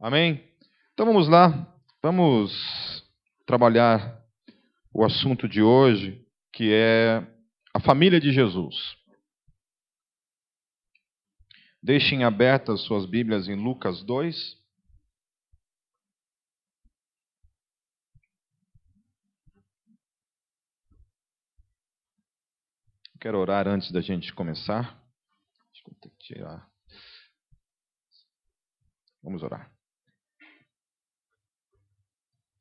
Amém? Então vamos lá, vamos trabalhar o assunto de hoje, que é a família de Jesus. Deixem abertas suas Bíblias em Lucas 2. Quero orar antes da gente começar. Vamos orar.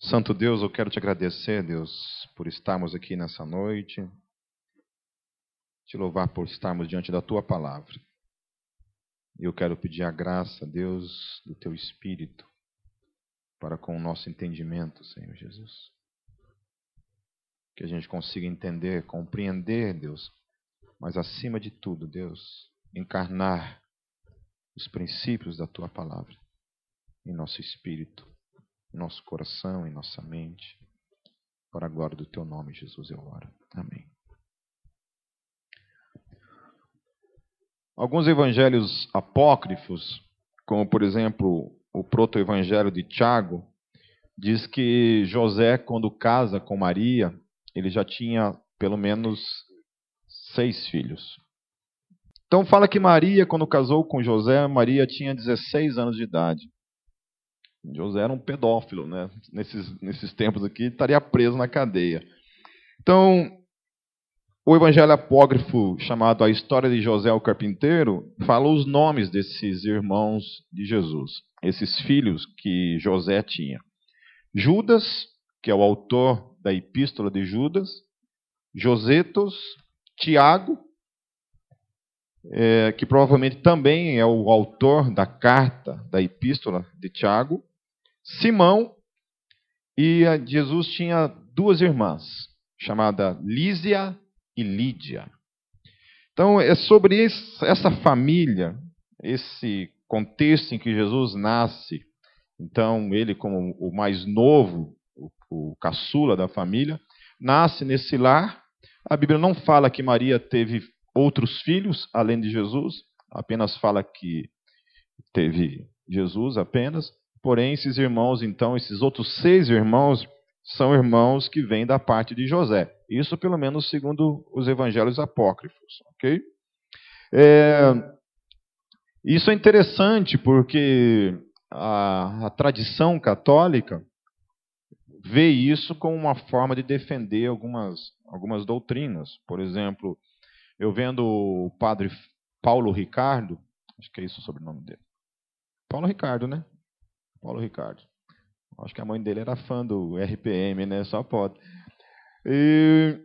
Santo Deus, eu quero te agradecer, Deus, por estarmos aqui nessa noite. Te louvar por estarmos diante da tua palavra. Eu quero pedir a graça, Deus, do teu Espírito, para com o nosso entendimento, Senhor Jesus. Que a gente consiga entender, compreender, Deus, mas acima de tudo, Deus, encarnar os princípios da tua palavra em nosso espírito, em nosso coração, em nossa mente. Para a glória do teu nome, Jesus, eu oro. Amém. Alguns evangelhos apócrifos, como por exemplo o proto-evangelho de Tiago, diz que José, quando casa com Maria, ele já tinha pelo menos seis filhos. Então fala que Maria, quando casou com José, Maria tinha 16 anos de idade. José era um pedófilo, né? Nesses, nesses tempos aqui, estaria preso na cadeia. Então, o evangelho apócrifo chamado A História de José o Carpinteiro fala os nomes desses irmãos de Jesus, esses filhos que José tinha. Judas, que é o autor da Epístola de Judas, Josetos, Tiago, é, que provavelmente também é o autor da carta, da epístola de Tiago, Simão, e Jesus tinha duas irmãs, chamada Lísia e Lídia. Então, é sobre essa família, esse contexto em que Jesus nasce. Então, ele, como o mais novo, o, o caçula da família, nasce nesse lar a Bíblia não fala que Maria teve outros filhos além de Jesus, apenas fala que teve Jesus apenas. Porém, esses irmãos, então, esses outros seis irmãos, são irmãos que vêm da parte de José. Isso, pelo menos, segundo os evangelhos apócrifos. Ok? É, isso é interessante porque a, a tradição católica vê isso como uma forma de defender algumas, algumas doutrinas. Por exemplo, eu vendo o padre Paulo Ricardo, acho que é isso o sobrenome dele. Paulo Ricardo, né? Paulo Ricardo. Acho que a mãe dele era fã do RPM, né? Só pode. E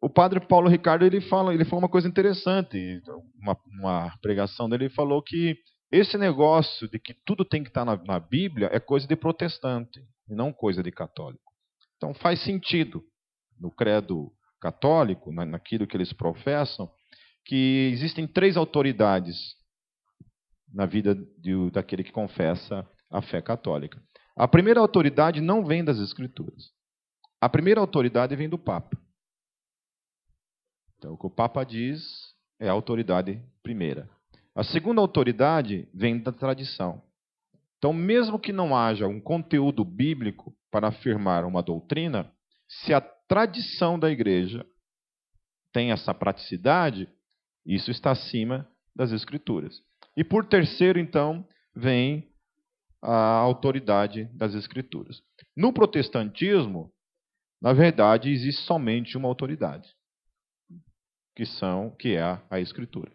o padre Paulo Ricardo ele fala, ele falou uma coisa interessante, uma, uma pregação dele ele falou que esse negócio de que tudo tem que estar na, na Bíblia é coisa de protestante e não coisa de católico. Então faz sentido no credo católico, naquilo que eles professam, que existem três autoridades na vida de, daquele que confessa a fé católica. A primeira autoridade não vem das Escrituras. A primeira autoridade vem do Papa. Então, o que o Papa diz é a autoridade primeira. A segunda autoridade vem da tradição. Então, mesmo que não haja um conteúdo bíblico para afirmar uma doutrina, se a tradição da igreja tem essa praticidade, isso está acima das escrituras. E por terceiro, então, vem a autoridade das escrituras. No protestantismo, na verdade, existe somente uma autoridade, que são que é a, escritura.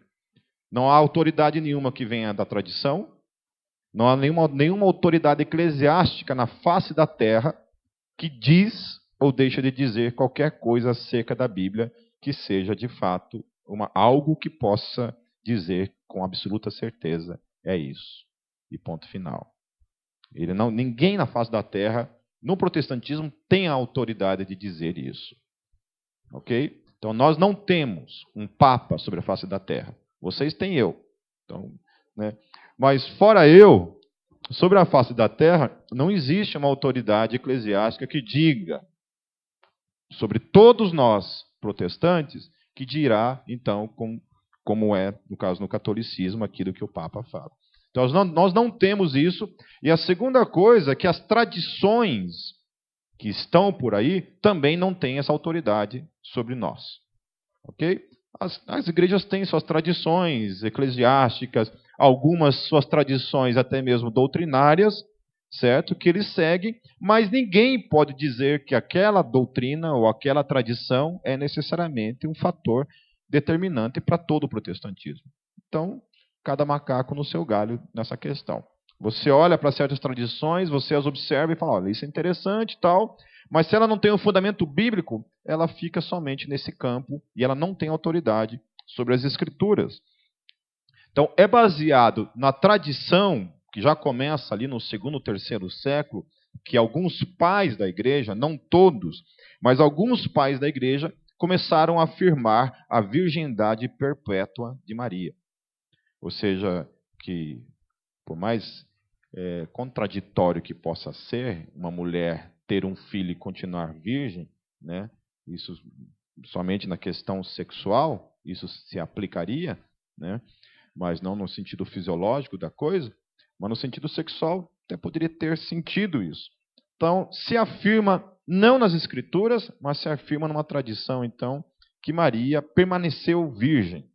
Não há autoridade nenhuma que venha da tradição, não há nenhuma, nenhuma autoridade eclesiástica na face da terra que diz ou deixa de dizer qualquer coisa acerca da Bíblia que seja de fato uma, algo que possa dizer com absoluta certeza é isso. E ponto final. Ele não, ninguém na face da terra, no protestantismo, tem a autoridade de dizer isso. Ok? Então nós não temos um papa sobre a face da terra. Vocês têm eu. Então, né? Mas fora eu, sobre a face da terra, não existe uma autoridade eclesiástica que diga sobre todos nós protestantes, que dirá, então, com, como é, no caso, no catolicismo, aquilo que o Papa fala. Nós não, nós não temos isso. E a segunda coisa é que as tradições que estão por aí também não têm essa autoridade sobre nós. Ok? As, as igrejas têm suas tradições eclesiásticas, algumas suas tradições até mesmo doutrinárias, certo? Que eles seguem, mas ninguém pode dizer que aquela doutrina ou aquela tradição é necessariamente um fator determinante para todo o protestantismo. Então, cada macaco no seu galho nessa questão. Você olha para certas tradições, você as observa e fala: olha, isso é interessante e tal, mas se ela não tem um fundamento bíblico, ela fica somente nesse campo e ela não tem autoridade sobre as escrituras. Então, é baseado na tradição, que já começa ali no segundo, terceiro século, que alguns pais da igreja, não todos, mas alguns pais da igreja, começaram a afirmar a virgindade perpétua de Maria. Ou seja, que por mais é, contraditório que possa ser uma mulher ter um filho e continuar virgem, né? Isso somente na questão sexual, isso se aplicaria, né? Mas não no sentido fisiológico da coisa, mas no sentido sexual até poderia ter sentido isso. Então, se afirma não nas escrituras, mas se afirma numa tradição então que Maria permaneceu virgem,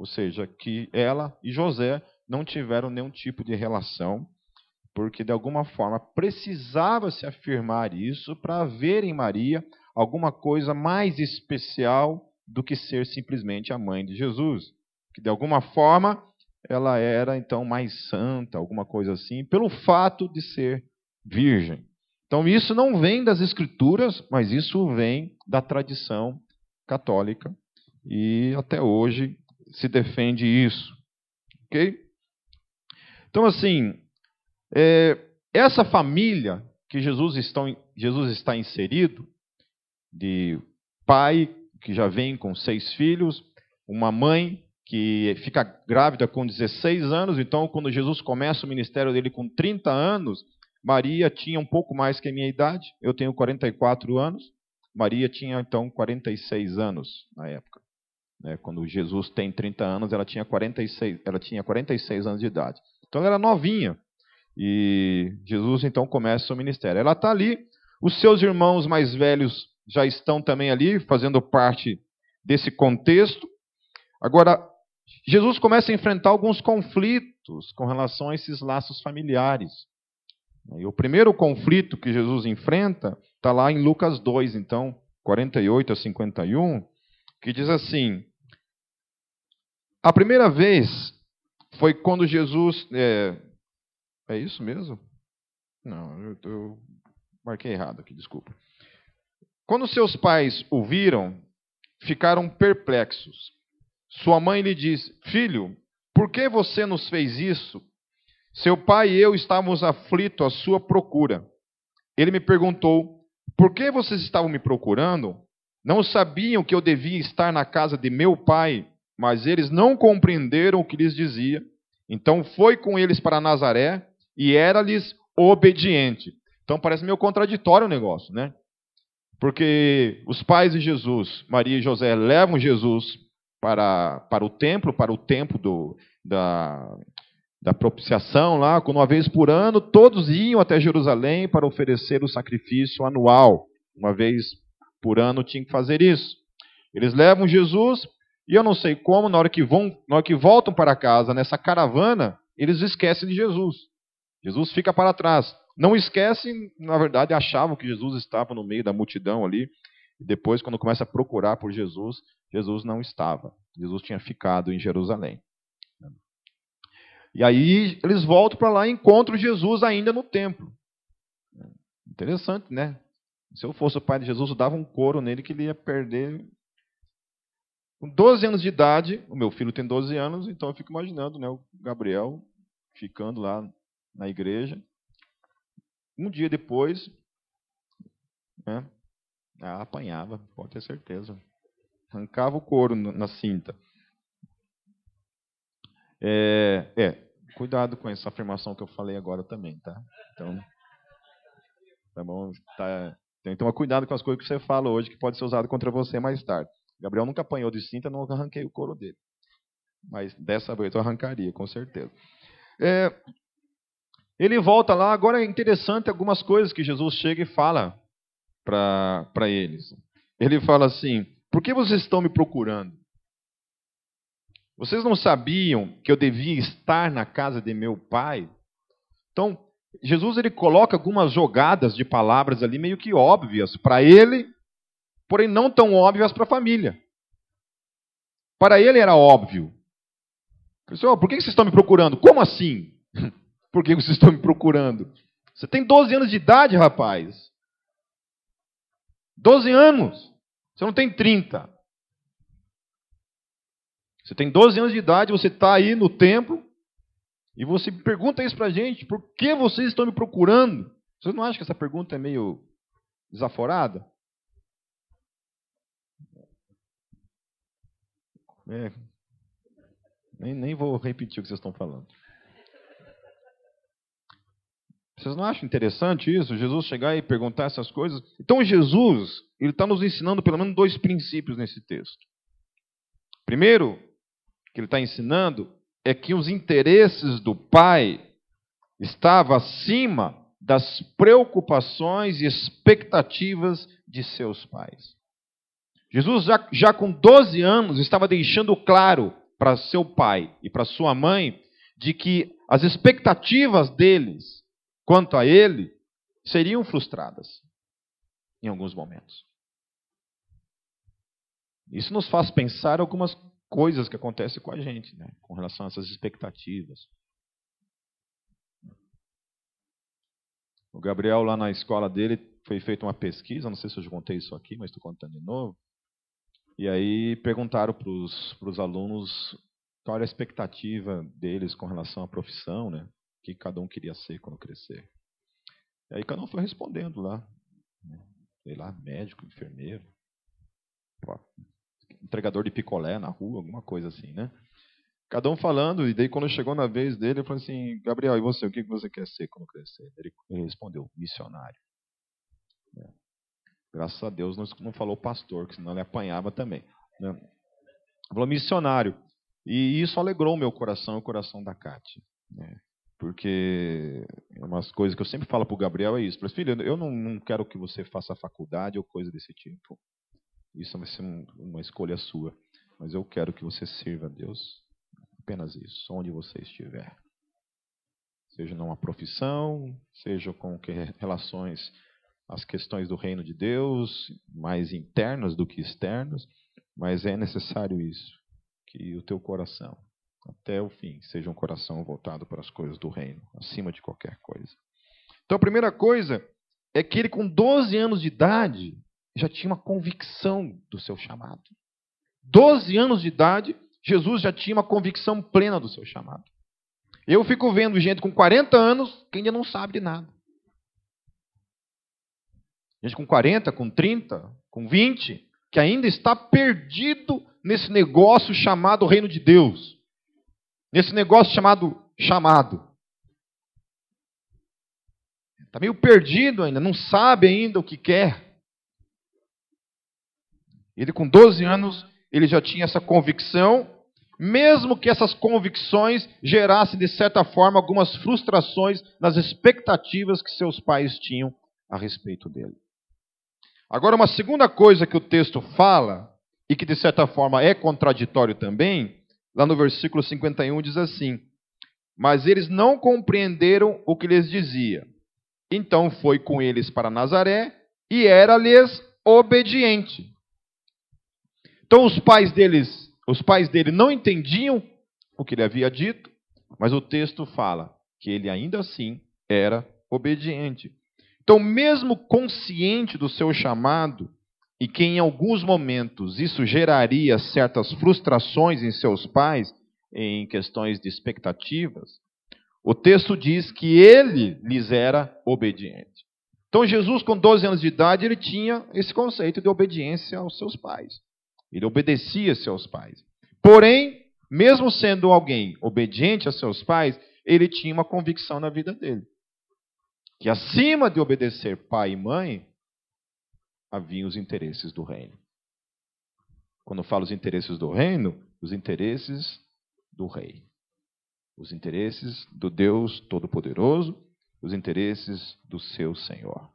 ou seja, que ela e José não tiveram nenhum tipo de relação porque de alguma forma precisava se afirmar isso para haver em Maria alguma coisa mais especial do que ser simplesmente a mãe de Jesus. Que de alguma forma ela era então mais santa, alguma coisa assim, pelo fato de ser virgem. Então isso não vem das escrituras, mas isso vem da tradição católica e até hoje se defende isso. OK? Então assim, é, essa família que Jesus, Jesus está inserido, de pai que já vem com seis filhos, uma mãe que fica grávida com 16 anos, então quando Jesus começa o ministério dele com 30 anos, Maria tinha um pouco mais que a minha idade, eu tenho 44 anos, Maria tinha então 46 anos na época. Né? Quando Jesus tem 30 anos, ela tinha 46, ela tinha 46 anos de idade. Então ela era novinha. E Jesus então começa o ministério. Ela está ali, os seus irmãos mais velhos já estão também ali, fazendo parte desse contexto. Agora, Jesus começa a enfrentar alguns conflitos com relação a esses laços familiares. E o primeiro conflito que Jesus enfrenta está lá em Lucas 2, então, 48 a 51, que diz assim: A primeira vez foi quando Jesus é, é isso mesmo? Não, eu, eu marquei errado aqui, desculpa. Quando seus pais o viram, ficaram perplexos. Sua mãe lhe disse: Filho, por que você nos fez isso? Seu pai e eu estávamos aflitos à sua procura. Ele me perguntou: Por que vocês estavam me procurando? Não sabiam que eu devia estar na casa de meu pai, mas eles não compreenderam o que lhes dizia. Então foi com eles para Nazaré e era-lhes obediente. Então parece meio contraditório o negócio, né? Porque os pais de Jesus, Maria e José, levam Jesus para, para o templo, para o templo do, da, da propiciação lá, quando uma vez por ano todos iam até Jerusalém para oferecer o sacrifício anual. Uma vez por ano tinham que fazer isso. Eles levam Jesus e eu não sei como, na hora que vão, na hora que voltam para casa nessa caravana, eles esquecem de Jesus. Jesus fica para trás. Não esquecem, na verdade, achavam que Jesus estava no meio da multidão ali. E depois, quando começa a procurar por Jesus, Jesus não estava. Jesus tinha ficado em Jerusalém. E aí eles voltam para lá e encontram Jesus ainda no templo. Interessante, né? Se eu fosse o pai de Jesus, eu dava um couro nele que ele ia perder. Com 12 anos de idade, o meu filho tem 12 anos, então eu fico imaginando né, o Gabriel ficando lá na igreja. Um dia depois, né, ela apanhava, pode ter certeza. Arrancava o couro na cinta. É, é, cuidado com essa afirmação que eu falei agora também, tá? Então, tá bom? Tá, tem que tomar cuidado com as coisas que você fala hoje, que pode ser usado contra você mais tarde. Gabriel nunca apanhou de cinta, não arranquei o couro dele. Mas dessa vez eu arrancaria, com certeza. é, ele volta lá. Agora é interessante algumas coisas que Jesus chega e fala para eles. Ele fala assim: Por que vocês estão me procurando? Vocês não sabiam que eu devia estar na casa de meu pai? Então, Jesus ele coloca algumas jogadas de palavras ali meio que óbvias para ele, porém não tão óbvias para a família. Para ele era óbvio. Pessoal, por que vocês estão me procurando? Como assim? por que vocês estão me procurando? Você tem 12 anos de idade, rapaz. 12 anos. Você não tem 30. Você tem 12 anos de idade, você está aí no templo, e você pergunta isso para a gente, por que vocês estão me procurando? Vocês não acham que essa pergunta é meio desaforada? É, nem, nem vou repetir o que vocês estão falando. Vocês não acham interessante isso? Jesus chegar e perguntar essas coisas? Então Jesus, ele está nos ensinando pelo menos dois princípios nesse texto. Primeiro, que ele está ensinando é que os interesses do pai estavam acima das preocupações e expectativas de seus pais. Jesus, já, já com 12 anos, estava deixando claro para seu pai e para sua mãe de que as expectativas deles quanto a ele seriam frustradas em alguns momentos. Isso nos faz pensar algumas coisas que acontecem com a gente, né, com relação a essas expectativas. O Gabriel, lá na escola dele, foi feita uma pesquisa, não sei se eu já contei isso aqui, mas estou contando de novo. E aí perguntaram para os alunos qual era a expectativa deles com relação à profissão, né? O que cada um queria ser quando crescer. E aí cada um foi respondendo lá. Né, sei lá, médico, enfermeiro, entregador de picolé na rua, alguma coisa assim, né? Cada um falando, e daí quando chegou na vez dele, eu falei assim, Gabriel, e você, o que você quer ser quando crescer? Ele respondeu, missionário. É. Graças a Deus não falou pastor, que senão ele apanhava também. Né? Falou missionário. E isso alegrou o meu coração e o coração da Cátia. Né? Porque umas coisas que eu sempre falo para o Gabriel é isso. Falei, filho, eu não, não quero que você faça faculdade ou coisa desse tipo. Isso vai ser uma escolha sua. Mas eu quero que você sirva a Deus. Apenas isso, onde você estiver. Seja numa profissão, seja com que relações às questões do reino de Deus, mais internas do que externas, mas é necessário isso, que o teu coração, até o fim, seja um coração voltado para as coisas do reino, acima de qualquer coisa. Então a primeira coisa é que ele com 12 anos de idade, já tinha uma convicção do seu chamado. 12 anos de idade, Jesus já tinha uma convicção plena do seu chamado. Eu fico vendo gente com 40 anos que ainda não sabe de nada. Gente com 40, com 30, com 20, que ainda está perdido nesse negócio chamado reino de Deus. Nesse negócio chamado chamado. Está meio perdido ainda, não sabe ainda o que quer. Ele, com 12 anos, ele já tinha essa convicção, mesmo que essas convicções gerassem, de certa forma, algumas frustrações nas expectativas que seus pais tinham a respeito dele. Agora, uma segunda coisa que o texto fala, e que de certa forma é contraditório também, lá no versículo 51 diz assim: Mas eles não compreenderam o que lhes dizia. Então foi com eles para Nazaré e era-lhes obediente. Então os pais deles, os pais dele não entendiam o que ele havia dito, mas o texto fala que ele ainda assim era obediente. Então, mesmo consciente do seu chamado, e que em alguns momentos isso geraria certas frustrações em seus pais, em questões de expectativas, o texto diz que ele lhes era obediente. Então, Jesus, com 12 anos de idade, ele tinha esse conceito de obediência aos seus pais. Ele obedecia seus pais. Porém, mesmo sendo alguém obediente a seus pais, ele tinha uma convicção na vida dele. Que acima de obedecer pai e mãe, haviam os interesses do reino. Quando falo os interesses do reino, os interesses do rei. Os interesses do Deus Todo-Poderoso, os interesses do seu Senhor.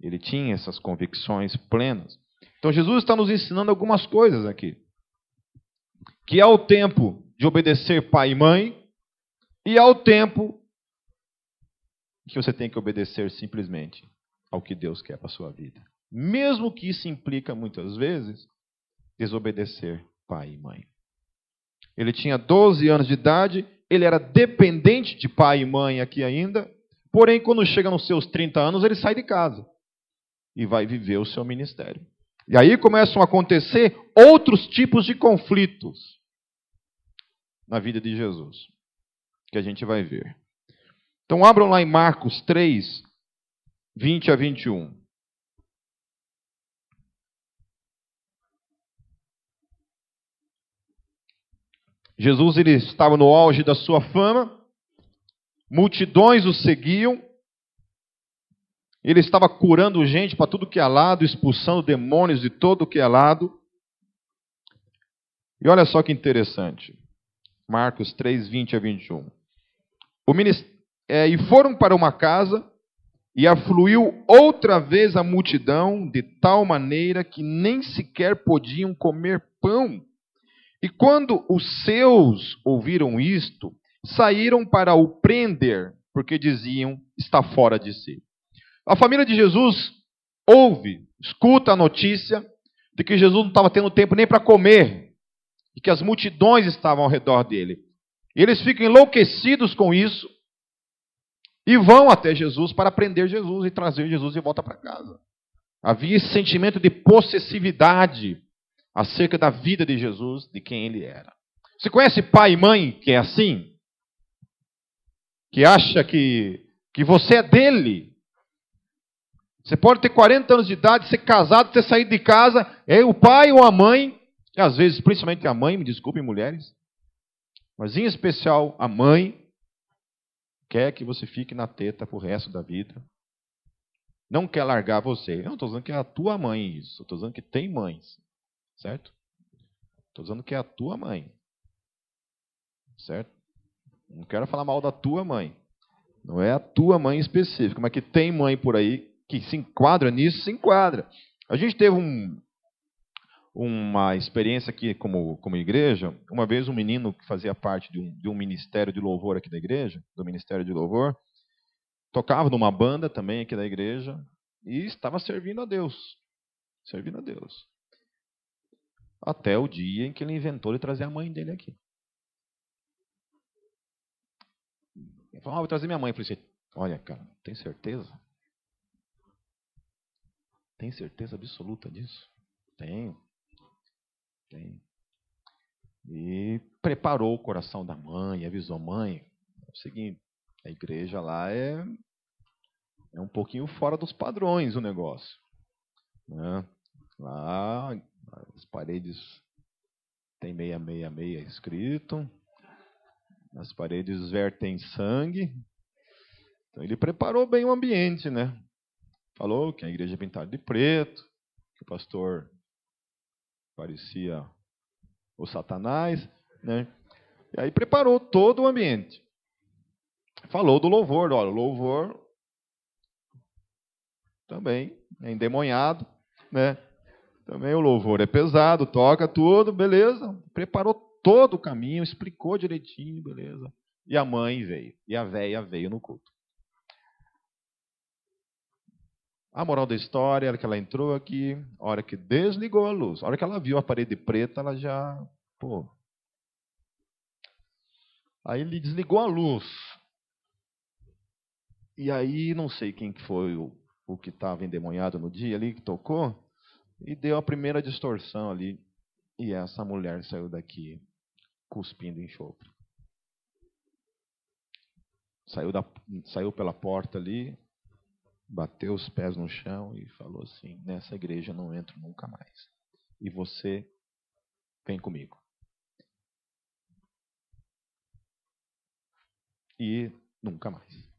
Ele tinha essas convicções plenas. Então Jesus está nos ensinando algumas coisas aqui. Que há o tempo de obedecer pai e mãe, e há o tempo que você tem que obedecer simplesmente ao que Deus quer para a sua vida. Mesmo que isso implica muitas vezes desobedecer pai e mãe. Ele tinha 12 anos de idade, ele era dependente de pai e mãe aqui ainda, porém, quando chega nos seus 30 anos, ele sai de casa e vai viver o seu ministério. E aí começam a acontecer outros tipos de conflitos na vida de Jesus, que a gente vai ver. Então abram lá em Marcos 3, 20 a 21. Jesus ele estava no auge da sua fama, multidões o seguiam, ele estava curando gente para tudo que é lado, expulsando demônios de todo que é lado. E olha só que interessante. Marcos 3, 20 a 21. O é, e foram para uma casa, e afluiu outra vez a multidão, de tal maneira que nem sequer podiam comer pão. E quando os seus ouviram isto, saíram para o prender, porque diziam: está fora de si. A família de Jesus ouve, escuta a notícia de que Jesus não estava tendo tempo nem para comer e que as multidões estavam ao redor dele. E eles ficam enlouquecidos com isso e vão até Jesus para prender Jesus e trazer Jesus de volta para casa. Havia esse sentimento de possessividade acerca da vida de Jesus, de quem ele era. Você conhece pai e mãe que é assim? Que acha que, que você é dele. Você pode ter 40 anos de idade, ser casado, ter saído de casa, é o pai ou a mãe, e às vezes, principalmente a mãe, me desculpem, mulheres, mas em especial a mãe, quer que você fique na teta pro resto da vida. Não quer largar você. Eu não estou dizendo que é a tua mãe isso. Estou dizendo que tem mães. Certo? Estou dizendo que é a tua mãe. Certo? Não quero falar mal da tua mãe. Não é a tua mãe específica, mas que tem mãe por aí que se enquadra nisso, se enquadra. A gente teve um, uma experiência aqui como, como igreja. Uma vez um menino que fazia parte de um, de um ministério de louvor aqui da igreja, do ministério de louvor, tocava numa banda também aqui da igreja e estava servindo a Deus. Servindo a Deus. Até o dia em que ele inventou de trazer a mãe dele aqui. Ele falou, ah, vou trazer minha mãe. Eu falei assim, olha, cara, tem certeza? Tem certeza absoluta disso? Tenho. Tenho. E preparou o coração da mãe, avisou mãe. É o seguinte, a igreja lá é, é um pouquinho fora dos padrões o negócio. Né? Lá as paredes tem 666 escrito. As paredes vertem sangue. Então ele preparou bem o ambiente, né? Falou que a igreja é pintada de preto, que o pastor parecia o Satanás, né? E aí preparou todo o ambiente. Falou do louvor, olha, louvor também é endemoniado, né? Também o louvor é pesado, toca tudo, beleza. Preparou todo o caminho, explicou direitinho, beleza. E a mãe veio, e a véia veio no culto. A moral da história era que ela entrou aqui, a hora que desligou a luz, a hora que ela viu a parede preta, ela já, pô. Aí ele desligou a luz. E aí, não sei quem que foi o, o que estava endemoniado no dia ali, que tocou, e deu a primeira distorção ali. E essa mulher saiu daqui cuspindo enxofre. Saiu, da, saiu pela porta ali, bateu os pés no chão e falou assim: Nessa igreja não entro nunca mais. E você vem comigo. E nunca mais.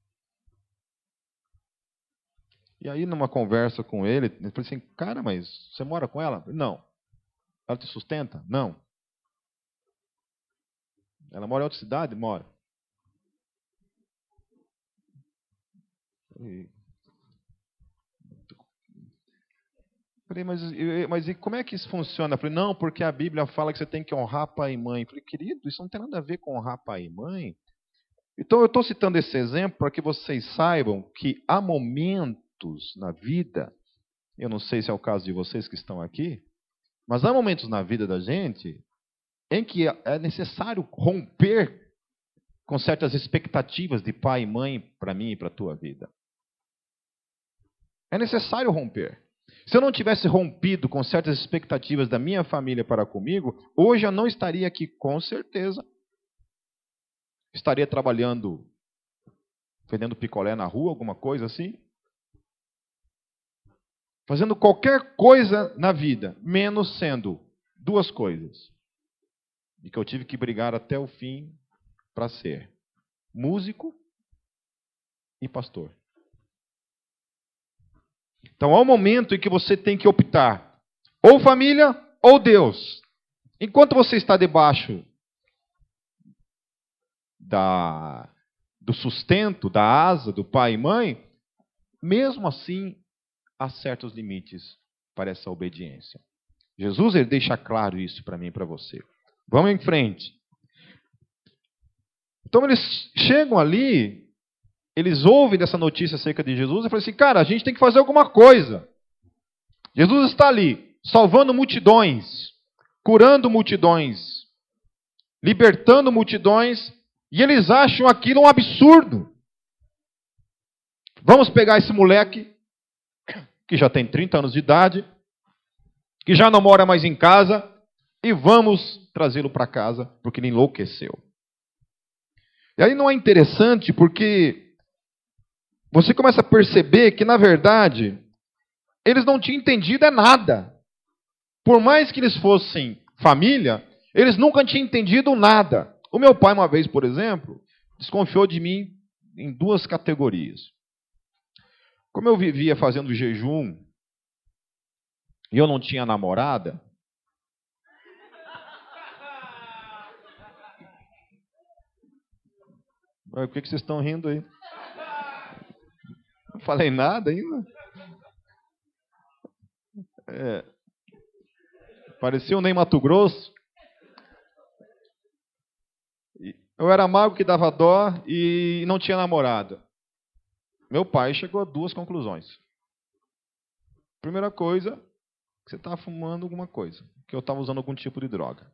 E aí, numa conversa com ele, ele falou assim: Cara, mas você mora com ela? Não. Ela te sustenta? Não. Ela mora em outra cidade? Mora. E Falei, mas, mas e como é que isso funciona? Falei, não, porque a Bíblia fala que você tem que honrar pai e mãe. Falei, querido, isso não tem nada a ver com honrar pai e mãe. Então eu estou citando esse exemplo para que vocês saibam que há momentos na vida, eu não sei se é o caso de vocês que estão aqui, mas há momentos na vida da gente em que é necessário romper com certas expectativas de pai e mãe para mim e para a tua vida. É necessário romper. Se eu não tivesse rompido com certas expectativas da minha família para comigo, hoje eu não estaria aqui com certeza. Estaria trabalhando, vendendo picolé na rua, alguma coisa assim. Fazendo qualquer coisa na vida, menos sendo duas coisas. E que eu tive que brigar até o fim para ser músico e pastor. Então há um momento em que você tem que optar: ou família ou Deus. Enquanto você está debaixo da, do sustento, da asa do pai e mãe, mesmo assim há certos limites para essa obediência. Jesus ele deixa claro isso para mim e para você. Vamos em frente. Então eles chegam ali eles ouvem dessa notícia acerca de Jesus e falam assim: cara, a gente tem que fazer alguma coisa. Jesus está ali, salvando multidões, curando multidões, libertando multidões, e eles acham aquilo um absurdo. Vamos pegar esse moleque, que já tem 30 anos de idade, que já não mora mais em casa, e vamos trazê-lo para casa, porque ele enlouqueceu. E aí não é interessante porque você começa a perceber que, na verdade, eles não tinham entendido é nada. Por mais que eles fossem família, eles nunca tinham entendido nada. O meu pai, uma vez, por exemplo, desconfiou de mim em duas categorias. Como eu vivia fazendo jejum e eu não tinha namorada, Por que vocês estão rindo aí? Não falei nada ainda. É, parecia um Ney Mato Grosso. Eu era mago que dava dó e não tinha namorada. Meu pai chegou a duas conclusões. Primeira coisa, você estava fumando alguma coisa, que eu estava usando algum tipo de droga.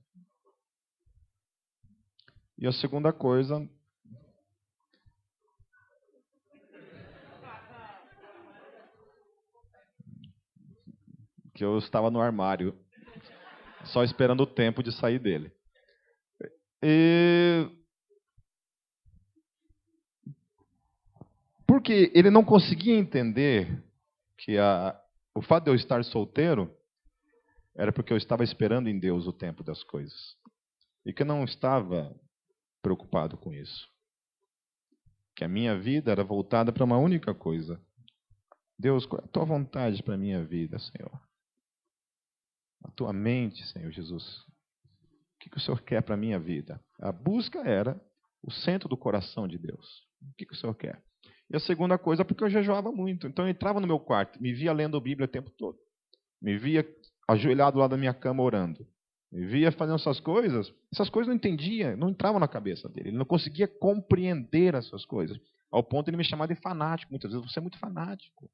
E a segunda coisa, que eu estava no armário, só esperando o tempo de sair dele. E... Porque ele não conseguia entender que a... o fato de eu estar solteiro era porque eu estava esperando em Deus o tempo das coisas. E que eu não estava preocupado com isso. Que a minha vida era voltada para uma única coisa. Deus, qual é a tua vontade para a minha vida, Senhor? A tua mente, Senhor Jesus. O que, que o Senhor quer para a minha vida? A busca era o centro do coração de Deus. O que, que o Senhor quer? E a segunda coisa, porque eu jejuava muito. Então eu entrava no meu quarto, me via lendo a Bíblia o tempo todo. Me via ajoelhado lá da minha cama orando. Me via fazendo essas coisas. Essas coisas não entendia, não entravam na cabeça dele. Ele não conseguia compreender essas coisas. Ao ponto de ele me chamar de fanático. Muitas vezes você é muito fanático.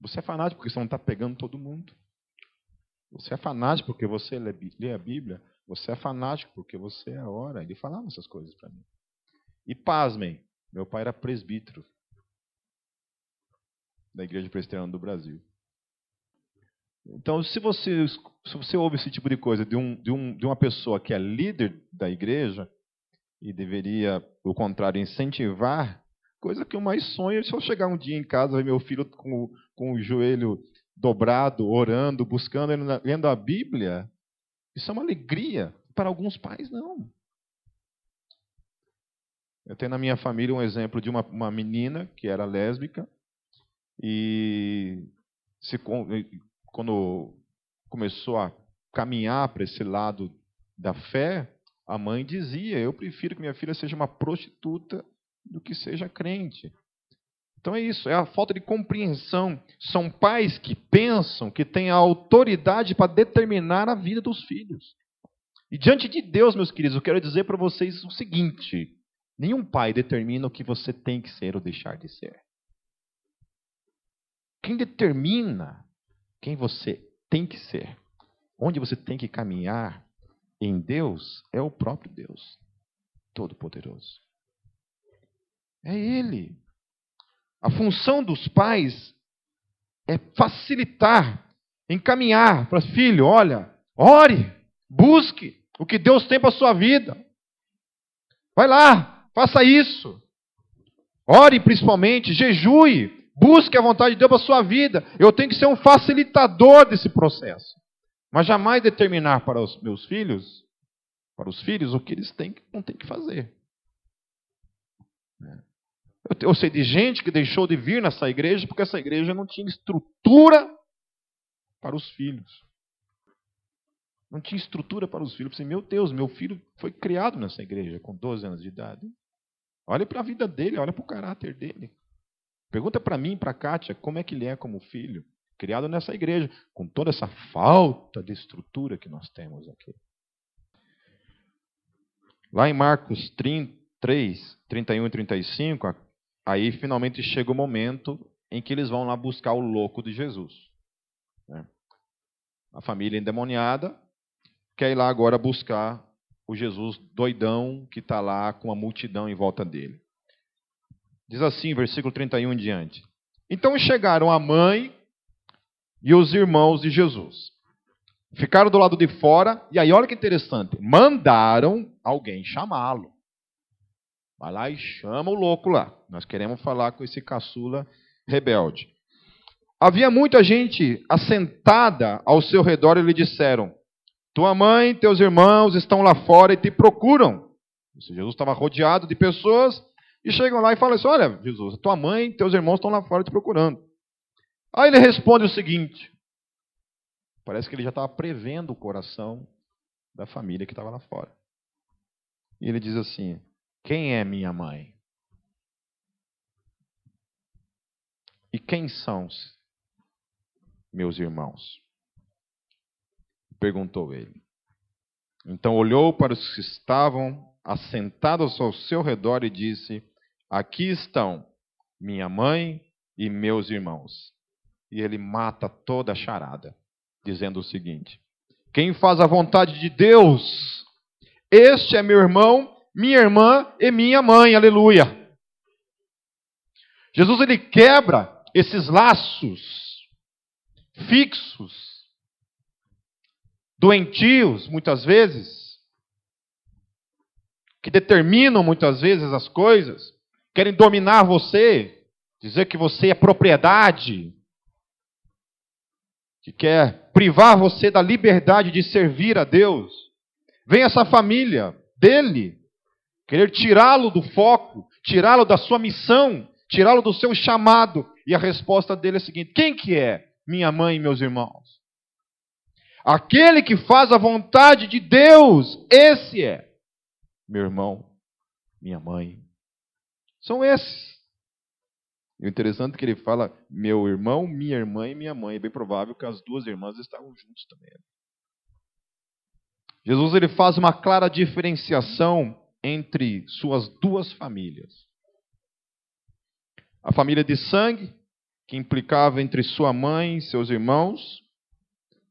Você é fanático porque você não está pegando todo mundo. Você é fanático porque você lê a Bíblia. Você é fanático porque você é ora. Ele falava essas coisas para mim. E pasmem, meu pai era presbítero da Igreja Presbiteriana do Brasil. Então, se você, se você ouve esse tipo de coisa de, um, de, um, de uma pessoa que é líder da igreja e deveria, ao contrário, incentivar, coisa que eu mais sonho é se eu chegar um dia em casa e meu filho com, com o joelho dobrado, orando, buscando, lendo a Bíblia, isso é uma alegria. Para alguns pais, não. Eu tenho na minha família um exemplo de uma, uma menina que era lésbica e se, quando começou a caminhar para esse lado da fé, a mãe dizia: Eu prefiro que minha filha seja uma prostituta do que seja crente. Então é isso, é a falta de compreensão. São pais que pensam que têm a autoridade para determinar a vida dos filhos. E diante de Deus, meus queridos, eu quero dizer para vocês o seguinte: nenhum pai determina o que você tem que ser ou deixar de ser. Quem determina quem você tem que ser, onde você tem que caminhar em Deus, é o próprio Deus Todo-Poderoso. É Ele. A função dos pais é facilitar, encaminhar para filho, olha, ore, busque o que Deus tem para a sua vida. Vai lá, faça isso. Ore principalmente, jejue, busque a vontade de Deus para a sua vida. Eu tenho que ser um facilitador desse processo. Mas jamais determinar para os meus filhos, para os filhos, o que eles têm, não têm que fazer. Eu sei de gente que deixou de vir nessa igreja porque essa igreja não tinha estrutura para os filhos. Não tinha estrutura para os filhos. Eu pensei, meu Deus, meu filho foi criado nessa igreja com 12 anos de idade. Olha para a vida dele, olha para o caráter dele. Pergunta para mim, para a Kátia, como é que ele é como filho, criado nessa igreja, com toda essa falta de estrutura que nós temos aqui. Lá em Marcos 3, 31 e 35, Aí finalmente chega o momento em que eles vão lá buscar o louco de Jesus. Né? A família endemoniada quer ir lá agora buscar o Jesus doidão que está lá com a multidão em volta dele. Diz assim, versículo 31 em diante. Então chegaram a mãe e os irmãos de Jesus. Ficaram do lado de fora, e aí olha que interessante, mandaram alguém chamá-lo. Vai lá e chama o louco lá. Nós queremos falar com esse caçula rebelde. Havia muita gente assentada ao seu redor e lhe disseram: Tua mãe teus irmãos estão lá fora e te procuram. Jesus estava rodeado de pessoas e chegam lá e falam assim: Olha, Jesus, tua mãe teus irmãos estão lá fora te procurando. Aí ele responde o seguinte: Parece que ele já estava prevendo o coração da família que estava lá fora. E ele diz assim: quem é minha mãe? E quem são meus irmãos? Perguntou ele. Então olhou para os que estavam assentados ao seu redor e disse: Aqui estão minha mãe e meus irmãos. E ele mata toda a charada, dizendo o seguinte: Quem faz a vontade de Deus, este é meu irmão minha irmã e minha mãe, aleluia. Jesus ele quebra esses laços fixos, doentios, muitas vezes, que determinam muitas vezes as coisas, querem dominar você, dizer que você é propriedade, que quer privar você da liberdade de servir a Deus. Vem essa família dele, querer tirá-lo do foco, tirá-lo da sua missão, tirá-lo do seu chamado. E a resposta dele é a seguinte: quem que é minha mãe e meus irmãos? Aquele que faz a vontade de Deus, esse é meu irmão, minha mãe. São esses. E o interessante é que ele fala meu irmão, minha irmã e minha mãe. É bem provável que as duas irmãs estavam juntos também. Jesus ele faz uma clara diferenciação entre suas duas famílias. A família de sangue, que implicava entre sua mãe e seus irmãos,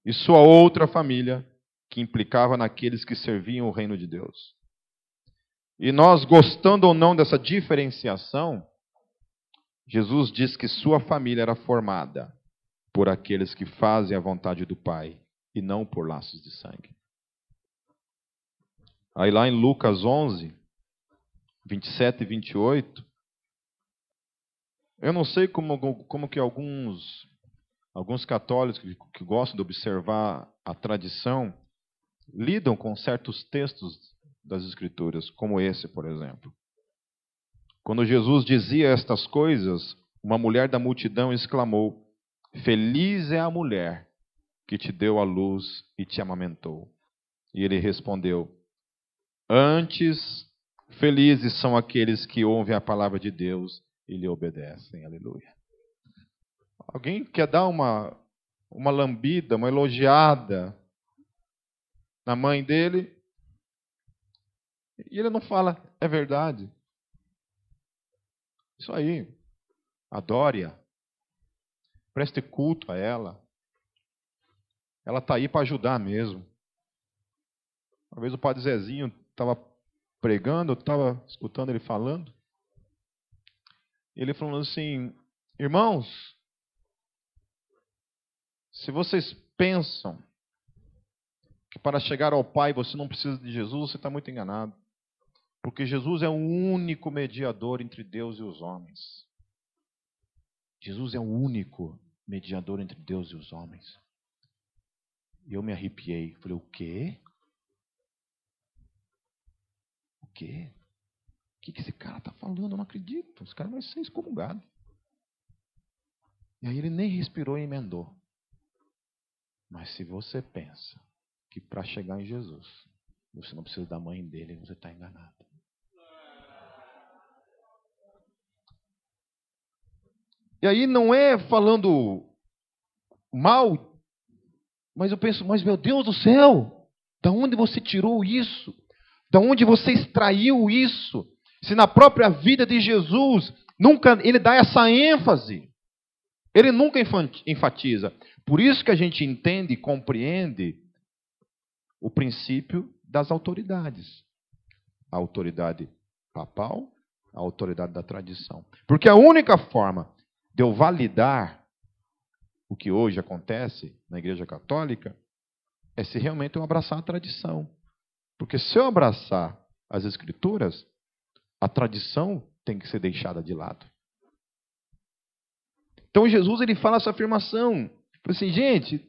e sua outra família, que implicava naqueles que serviam o reino de Deus. E nós, gostando ou não dessa diferenciação, Jesus diz que sua família era formada por aqueles que fazem a vontade do Pai e não por laços de sangue. Aí lá em Lucas 11, 27 e 28, eu não sei como, como que alguns, alguns católicos que, que gostam de observar a tradição lidam com certos textos das Escrituras, como esse, por exemplo. Quando Jesus dizia estas coisas, uma mulher da multidão exclamou: Feliz é a mulher que te deu a luz e te amamentou. E ele respondeu: Antes, felizes são aqueles que ouvem a palavra de Deus e lhe obedecem. Aleluia. Alguém quer dar uma, uma lambida, uma elogiada na mãe dele? E ele não fala, é verdade. Isso aí. Adore-a. Preste culto a ela. Ela está aí para ajudar mesmo. Uma vez o padre Zezinho estava pregando, eu estava escutando ele falando. Ele falando assim: Irmãos, se vocês pensam que para chegar ao Pai você não precisa de Jesus, você está muito enganado. Porque Jesus é o único mediador entre Deus e os homens. Jesus é o único mediador entre Deus e os homens. E eu me arrepiei. Falei, o quê? O quê? O que, esse cara está falando? Eu não acredito. Esse cara vai ser excomungado. E aí ele nem respirou e emendou. Mas se você pensa que para chegar em Jesus, você não precisa da mãe dele, você está enganado. E aí não é falando mal, mas eu penso, mas meu Deus do céu, da onde você tirou isso? Da onde você extraiu isso? Se na própria vida de Jesus nunca ele dá essa ênfase. Ele nunca enfatiza. Por isso que a gente entende e compreende o princípio das autoridades. A autoridade papal, a autoridade da tradição. Porque a única forma de eu validar o que hoje acontece na Igreja Católica é se realmente eu abraçar a tradição. Porque se eu abraçar as Escrituras, a tradição tem que ser deixada de lado. Então Jesus ele fala essa afirmação. Assim, gente,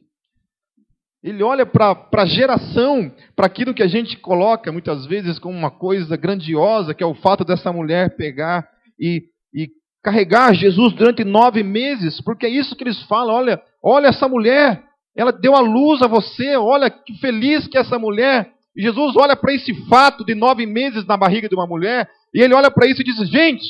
ele olha para a geração, para aquilo que a gente coloca muitas vezes como uma coisa grandiosa, que é o fato dessa mulher pegar e, e carregar Jesus durante nove meses, porque é isso que eles falam. Olha, olha essa mulher, ela deu a luz a você, olha que feliz que é essa mulher. E Jesus olha para esse fato de nove meses na barriga de uma mulher, e ele olha para isso e diz: gente,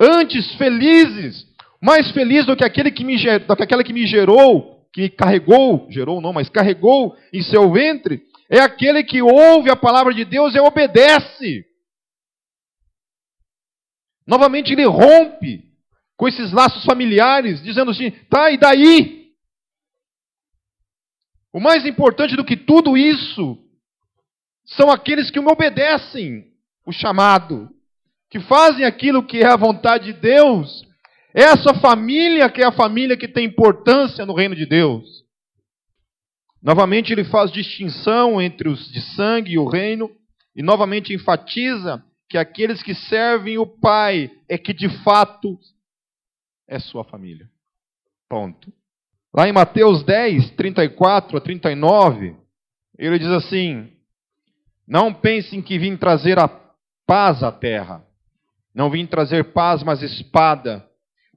antes felizes, mais feliz do que aquele que me, do que aquela que me gerou, que carregou, gerou não, mas carregou em seu ventre, é aquele que ouve a palavra de Deus e obedece. Novamente ele rompe com esses laços familiares, dizendo assim: tá, e daí? O mais importante do que tudo isso são aqueles que me obedecem o chamado, que fazem aquilo que é a vontade de Deus. Essa família que é a família que tem importância no reino de Deus. Novamente ele faz distinção entre os de sangue e o reino, e novamente enfatiza que aqueles que servem o Pai é que de fato é sua família. Ponto. Lá em Mateus 10, 34 a 39, ele diz assim: Não pensem que vim trazer a paz à terra. Não vim trazer paz, mas espada,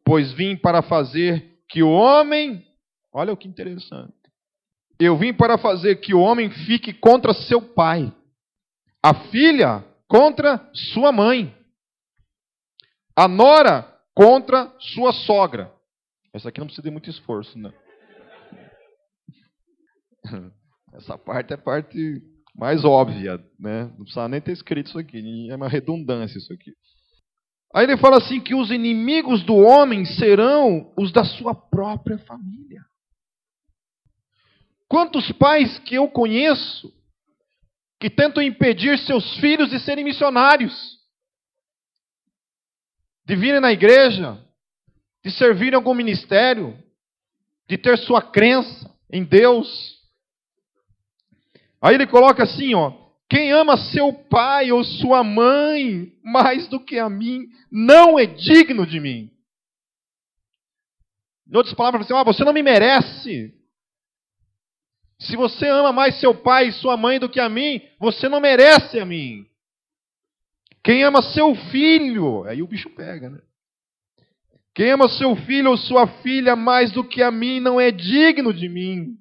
pois vim para fazer que o homem, olha o que interessante. Eu vim para fazer que o homem fique contra seu pai, a filha contra sua mãe. A nora contra sua sogra. Essa aqui não precisa de muito esforço, né? Essa parte é a parte mais óbvia, né? Não precisa nem ter escrito isso aqui, é uma redundância isso aqui. Aí ele fala assim que os inimigos do homem serão os da sua própria família. Quantos pais que eu conheço que tentam impedir seus filhos de serem missionários, de virem na igreja, de servir em algum ministério, de ter sua crença em Deus. Aí ele coloca assim, ó: quem ama seu pai ou sua mãe mais do que a mim, não é digno de mim. Em outras palavras, assim, ah, você não me merece. Se você ama mais seu pai e sua mãe do que a mim, você não merece a mim. Quem ama seu filho, aí o bicho pega, né? Quem ama seu filho ou sua filha mais do que a mim não é digno de mim.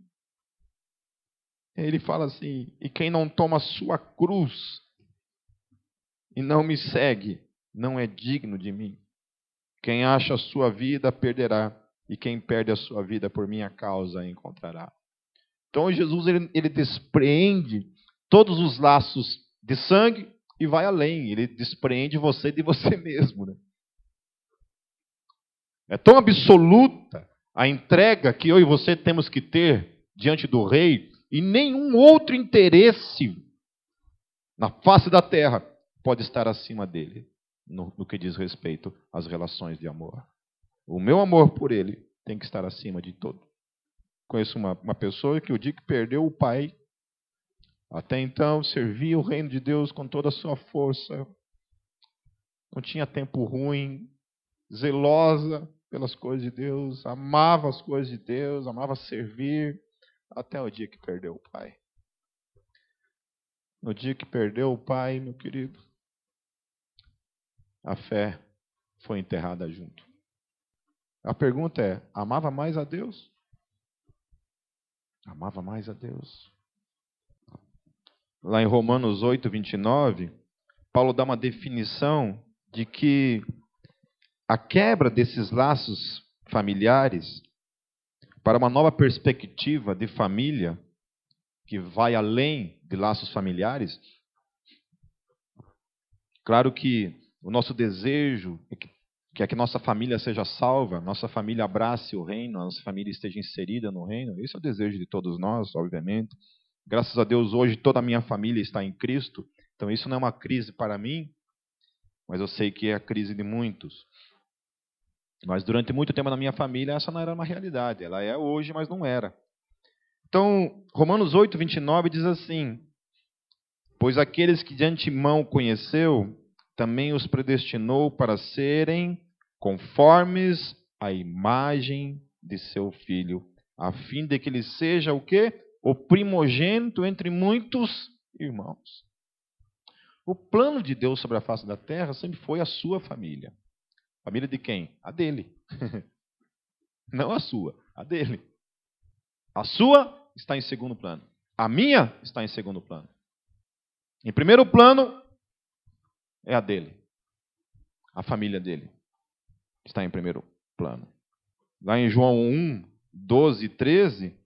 Ele fala assim: e quem não toma sua cruz e não me segue, não é digno de mim. Quem acha a sua vida perderá, e quem perde a sua vida por minha causa encontrará. Então Jesus ele, ele despreende todos os laços de sangue e vai além. Ele despreende você de você mesmo. Né? É tão absoluta a entrega que eu e você temos que ter diante do rei e nenhum outro interesse na face da terra pode estar acima dele no, no que diz respeito às relações de amor. O meu amor por ele tem que estar acima de todo. Conheço uma, uma pessoa que o dia que perdeu o pai, até então servia o reino de Deus com toda a sua força, não tinha tempo ruim, zelosa pelas coisas de Deus, amava as coisas de Deus, amava servir, até o dia que perdeu o pai. No dia que perdeu o pai, meu querido, a fé foi enterrada junto. A pergunta é: amava mais a Deus? Amava mais a Deus. Lá em Romanos 8, 29, Paulo dá uma definição de que a quebra desses laços familiares para uma nova perspectiva de família que vai além de laços familiares. Claro que o nosso desejo é que, que é que nossa família seja salva, nossa família abrace o reino, nossa família esteja inserida no reino. Esse é o desejo de todos nós, obviamente. Graças a Deus, hoje toda a minha família está em Cristo. Então, isso não é uma crise para mim, mas eu sei que é a crise de muitos. Mas durante muito tempo na minha família, essa não era uma realidade. Ela é hoje, mas não era. Então, Romanos 8, 29 diz assim: Pois aqueles que de antemão conheceu, também os predestinou para serem conformes à imagem de seu filho, a fim de que ele seja o quê? O primogênito entre muitos irmãos. O plano de Deus sobre a face da terra sempre foi a sua família. Família de quem? A dele. Não a sua, a dele. A sua está em segundo plano. A minha está em segundo plano. Em primeiro plano, é a dele. A família dele está em primeiro plano. Lá em João 1, 12 e 13,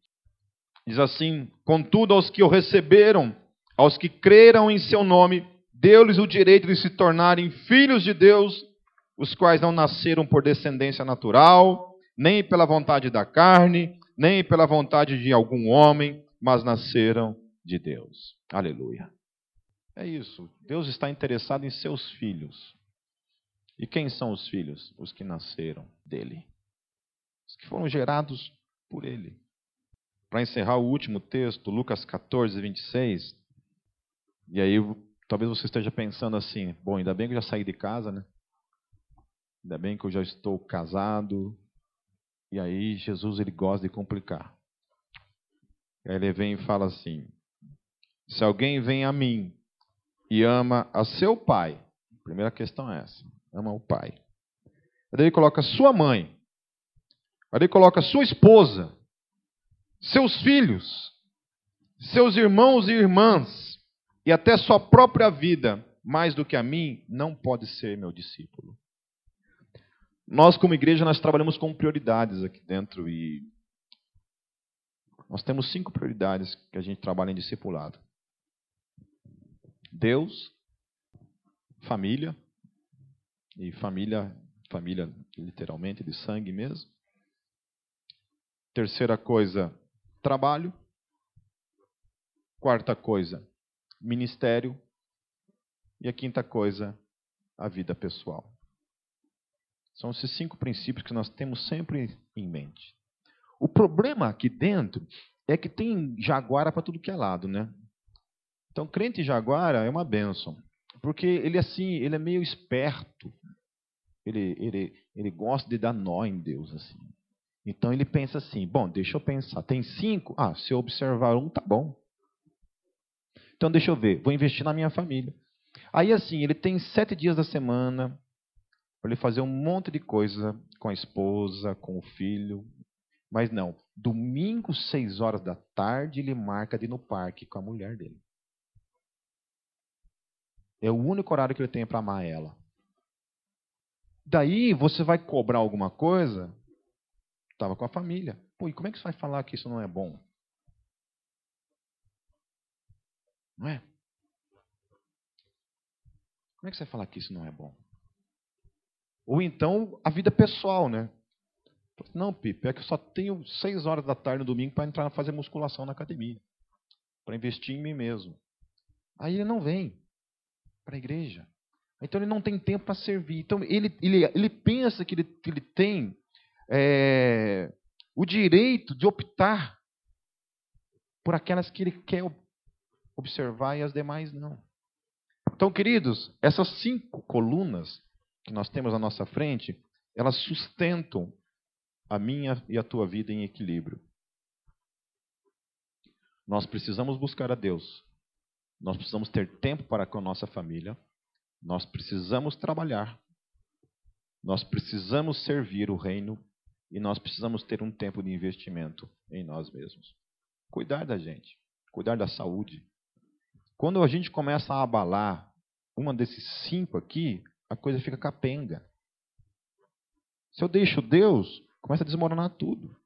diz assim: Contudo, aos que o receberam, aos que creram em seu nome, deu-lhes o direito de se tornarem filhos de Deus, os quais não nasceram por descendência natural, nem pela vontade da carne, nem pela vontade de algum homem, mas nasceram de Deus. Aleluia. É isso. Deus está interessado em seus filhos. E quem são os filhos? Os que nasceram dele. Os que foram gerados por ele. Para encerrar o último texto, Lucas 14, 26. E aí, talvez você esteja pensando assim: bom, ainda bem que eu já saí de casa, né? Ainda bem que eu já estou casado. E aí, Jesus ele gosta de complicar. Aí ele vem e fala assim: Se alguém vem a mim e ama a seu pai. Primeira questão é essa: ama o pai. Aí ele coloca sua mãe. Aí ele coloca sua esposa, seus filhos, seus irmãos e irmãs, e até sua própria vida, mais do que a mim, não pode ser meu discípulo. Nós, como igreja, nós trabalhamos com prioridades aqui dentro e nós temos cinco prioridades que a gente trabalha em discipulado. Deus, família, e família, família literalmente de sangue mesmo. Terceira coisa, trabalho. Quarta coisa, ministério. E a quinta coisa, a vida pessoal. São esses cinco princípios que nós temos sempre em mente. O problema aqui dentro é que tem jaguara para tudo que é lado, né? Então, crente jaguara é uma benção, porque ele assim, ele é meio esperto. Ele, ele, ele gosta de dar nó em Deus assim. Então ele pensa assim: bom, deixa eu pensar. Tem cinco? Ah, se eu observar um, tá bom. Então deixa eu ver. Vou investir na minha família. Aí assim, ele tem sete dias da semana para ele fazer um monte de coisa com a esposa, com o filho. Mas não. Domingo, seis horas da tarde, ele marca de ir no parque com a mulher dele. É o único horário que ele tem para amar ela. Daí você vai cobrar alguma coisa, estava com a família. Pô, e como é que você vai falar que isso não é bom? Não é? Como é que você vai falar que isso não é bom? Ou então a vida pessoal, né? Não, Pipe, é que eu só tenho seis horas da tarde no domingo para entrar fazer musculação na academia. Para investir em mim mesmo. Aí ele não vem para a igreja. Então ele não tem tempo para servir. Então ele, ele, ele pensa que ele, que ele tem é, o direito de optar por aquelas que ele quer observar e as demais não. Então, queridos, essas cinco colunas que nós temos à nossa frente, elas sustentam a minha e a tua vida em equilíbrio. Nós precisamos buscar a Deus. Nós precisamos ter tempo para com a nossa família. Nós precisamos trabalhar. Nós precisamos servir o reino e nós precisamos ter um tempo de investimento em nós mesmos. Cuidar da gente, cuidar da saúde. Quando a gente começa a abalar uma desses cinco aqui, a coisa fica capenga. Se eu deixo Deus, começa a desmoronar tudo.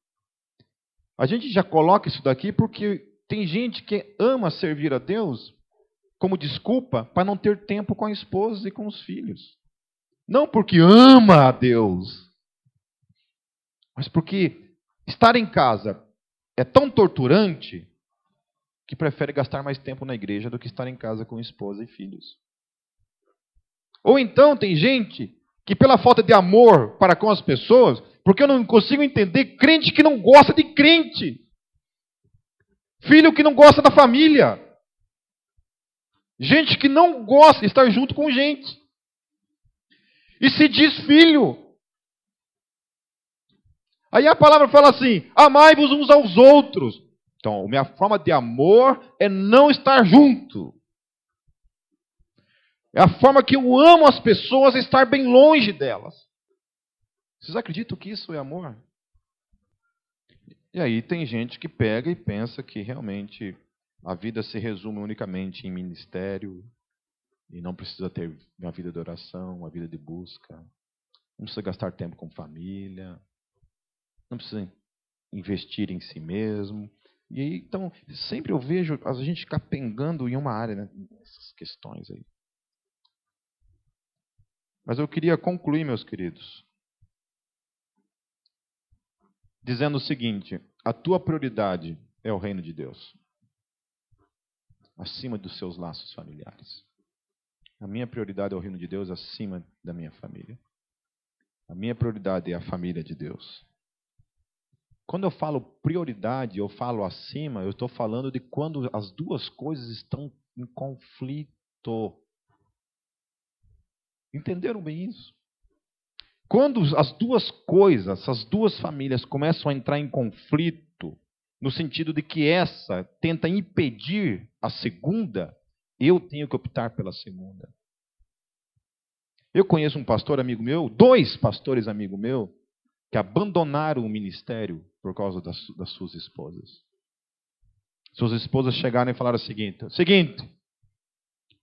A gente já coloca isso daqui porque tem gente que ama servir a Deus como desculpa para não ter tempo com a esposa e com os filhos. Não porque ama a Deus, mas porque estar em casa é tão torturante que prefere gastar mais tempo na igreja do que estar em casa com esposa e filhos. Ou então tem gente que, pela falta de amor para com as pessoas, porque eu não consigo entender crente que não gosta de crente, filho que não gosta da família, gente que não gosta de estar junto com gente, e se diz filho. Aí a palavra fala assim: amai-vos uns aos outros. Então, minha forma de amor é não estar junto. É a forma que eu amo as pessoas, estar bem longe delas. Vocês acreditam que isso é amor? E aí tem gente que pega e pensa que realmente a vida se resume unicamente em ministério e não precisa ter uma vida de oração, uma vida de busca. Não precisa gastar tempo com família. Não precisa investir em si mesmo. E aí, então, sempre eu vejo a gente capengando em uma área, né? Essas questões aí. Mas eu queria concluir, meus queridos, dizendo o seguinte: a tua prioridade é o reino de Deus, acima dos seus laços familiares. A minha prioridade é o reino de Deus acima da minha família. A minha prioridade é a família de Deus. Quando eu falo prioridade, eu falo acima, eu estou falando de quando as duas coisas estão em conflito. Entenderam bem isso? Quando as duas coisas, as duas famílias começam a entrar em conflito, no sentido de que essa tenta impedir a segunda, eu tenho que optar pela segunda. Eu conheço um pastor amigo meu, dois pastores amigo meu, que abandonaram o ministério por causa das, das suas esposas. Suas esposas chegaram e falaram o seguinte: seguinte,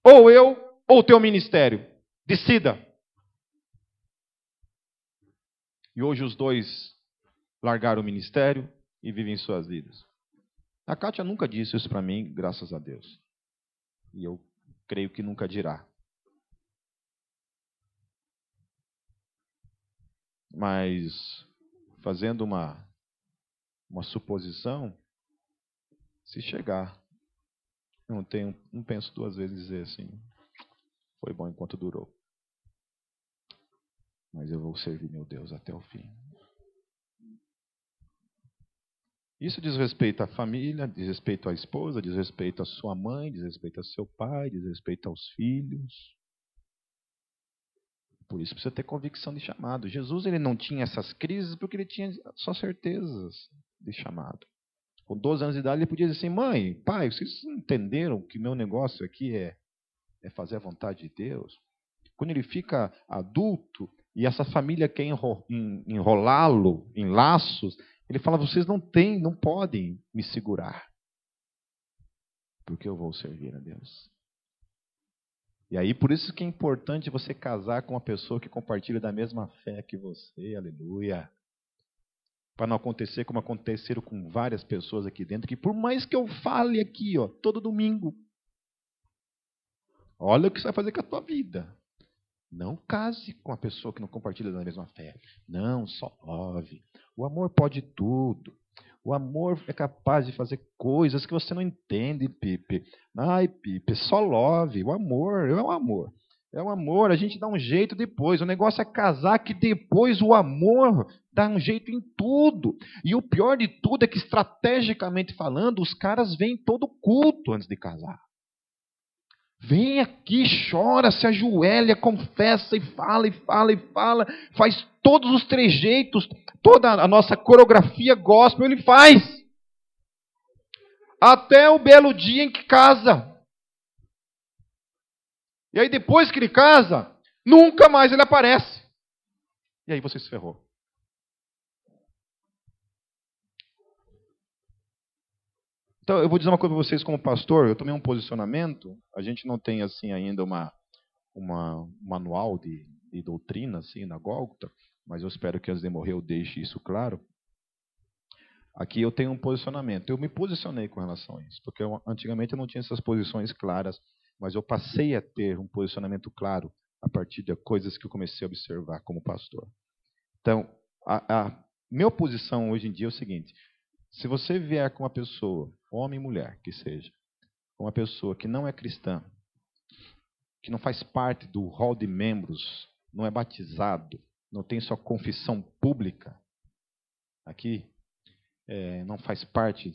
ou eu ou o teu ministério. Decida. E hoje os dois largaram o ministério e vivem suas vidas. A Kátia nunca disse isso para mim, graças a Deus. E eu creio que nunca dirá. Mas, fazendo uma, uma suposição, se chegar, eu não, tenho, não penso duas vezes dizer assim, foi bom enquanto durou. Mas eu vou servir meu Deus até o fim. Isso diz respeito à família, diz respeito à esposa, diz respeito à sua mãe, diz respeito ao seu pai, diz respeito aos filhos. Por isso precisa ter convicção de chamado. Jesus ele não tinha essas crises porque ele tinha só certezas de chamado. Com 12 anos de idade ele podia dizer assim, mãe, pai, vocês entenderam que meu negócio aqui é é fazer a vontade de Deus. Quando ele fica adulto e essa família quer enrolá-lo em laços, ele fala: vocês não têm, não podem me segurar, porque eu vou servir a Deus. E aí, por isso que é importante você casar com uma pessoa que compartilha da mesma fé que você, aleluia. Para não acontecer como aconteceram com várias pessoas aqui dentro, que por mais que eu fale aqui, ó, todo domingo, olha o que você vai fazer com a tua vida. Não case com a pessoa que não compartilha da mesma fé. Não, só love. O amor pode tudo. O amor é capaz de fazer coisas que você não entende, Pipe. Ai, Pipe, só love. O amor é o amor. É o amor, a gente dá um jeito depois. O negócio é casar que depois o amor dá um jeito em tudo. E o pior de tudo é que, estrategicamente falando, os caras vêm todo culto antes de casar. Vem aqui, chora, se ajoelha, confessa e fala e fala e fala, faz todos os trejeitos, toda a nossa coreografia gospel ele faz. Até o belo dia em que casa. E aí depois que ele casa, nunca mais ele aparece. E aí você se ferrou. Então, eu vou dizer uma coisa para vocês como pastor, eu tomei um posicionamento, a gente não tem assim ainda uma, uma um manual de, de doutrina assim na Gólgota, mas eu espero que antes de morrer eu deixe isso claro. Aqui eu tenho um posicionamento. Eu me posicionei com relação a isso, porque eu, antigamente eu não tinha essas posições claras, mas eu passei a ter um posicionamento claro a partir de coisas que eu comecei a observar como pastor. Então, a, a minha posição hoje em dia é o seguinte: se você vier com uma pessoa, homem e mulher, que seja, uma pessoa que não é cristã, que não faz parte do hall de membros, não é batizado, não tem sua confissão pública, aqui, é, não faz parte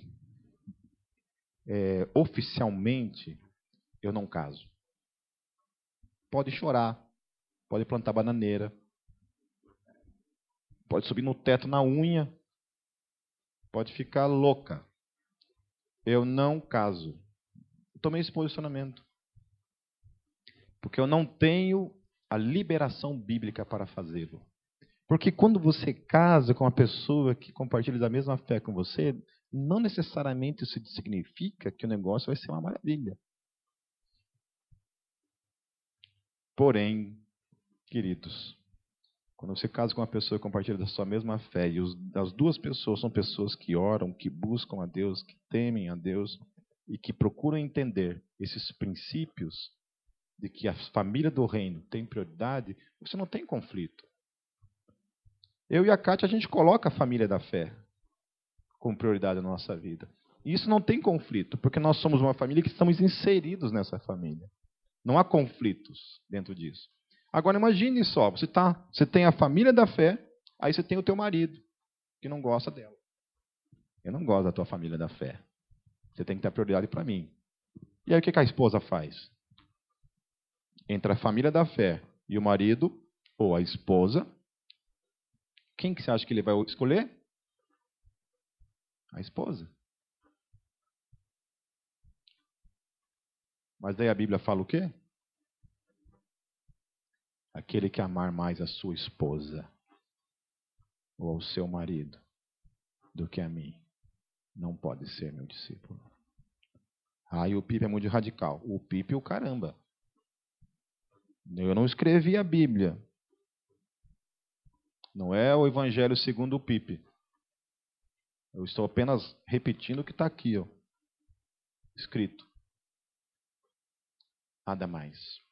é, oficialmente, eu não caso. Pode chorar, pode plantar bananeira, pode subir no teto na unha, Pode ficar louca. Eu não caso. Eu tomei esse posicionamento. Porque eu não tenho a liberação bíblica para fazê-lo. Porque quando você casa com uma pessoa que compartilha da mesma fé com você, não necessariamente isso significa que o negócio vai ser uma maravilha. Porém, queridos, quando você casa com uma pessoa que compartilha da sua mesma fé, e os, as duas pessoas são pessoas que oram, que buscam a Deus, que temem a Deus e que procuram entender esses princípios de que a família do reino tem prioridade, você não tem conflito. Eu e a Kátia, a gente coloca a família da fé como prioridade na nossa vida. E isso não tem conflito, porque nós somos uma família que estamos inseridos nessa família. Não há conflitos dentro disso. Agora imagine só, você, tá, você tem a família da fé, aí você tem o teu marido, que não gosta dela. Eu não gosto da tua família da fé. Você tem que ter prioridade para mim. E aí o que, a esposa faz? Entre a família da fé e o marido, ou a esposa, quem que você acha que ele vai escolher? A esposa. Mas daí a Bíblia fala o quê? Aquele que amar mais a sua esposa ou ao seu marido do que a mim, não pode ser meu discípulo. Aí o Pipe é muito radical. O Pipe o caramba. Eu não escrevi a Bíblia. Não é o Evangelho segundo o Pipe. Eu estou apenas repetindo o que está aqui, ó, escrito. Nada mais.